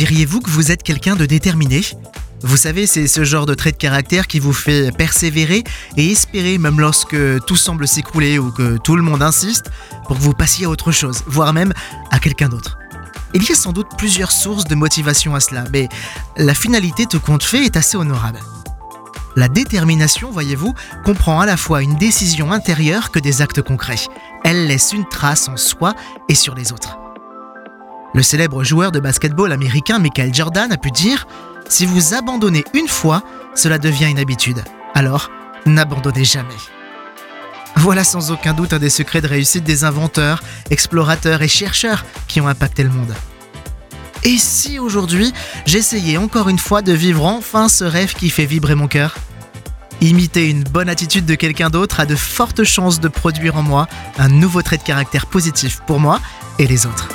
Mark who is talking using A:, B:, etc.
A: Diriez-vous que vous êtes quelqu'un de déterminé? Vous savez, c'est ce genre de trait de caractère qui vous fait persévérer et espérer même lorsque tout semble s'écrouler ou que tout le monde insiste pour que vous passiez à autre chose, voire même à quelqu'un d'autre. Il y a sans doute plusieurs sources de motivation à cela, mais la finalité tout compte fait est assez honorable. La détermination, voyez-vous, comprend à la fois une décision intérieure que des actes concrets. Elle laisse une trace en soi et sur les autres. Le célèbre joueur de basketball américain Michael Jordan a pu dire Si vous abandonnez une fois, cela devient une habitude. Alors, n'abandonnez jamais. Voilà sans aucun doute un des secrets de réussite des inventeurs, explorateurs et chercheurs qui ont impacté le monde. Et si aujourd'hui, j'essayais encore une fois de vivre enfin ce rêve qui fait vibrer mon cœur? Imiter une bonne attitude de quelqu'un d'autre a de fortes chances de produire en moi un nouveau trait de caractère positif pour moi et les autres.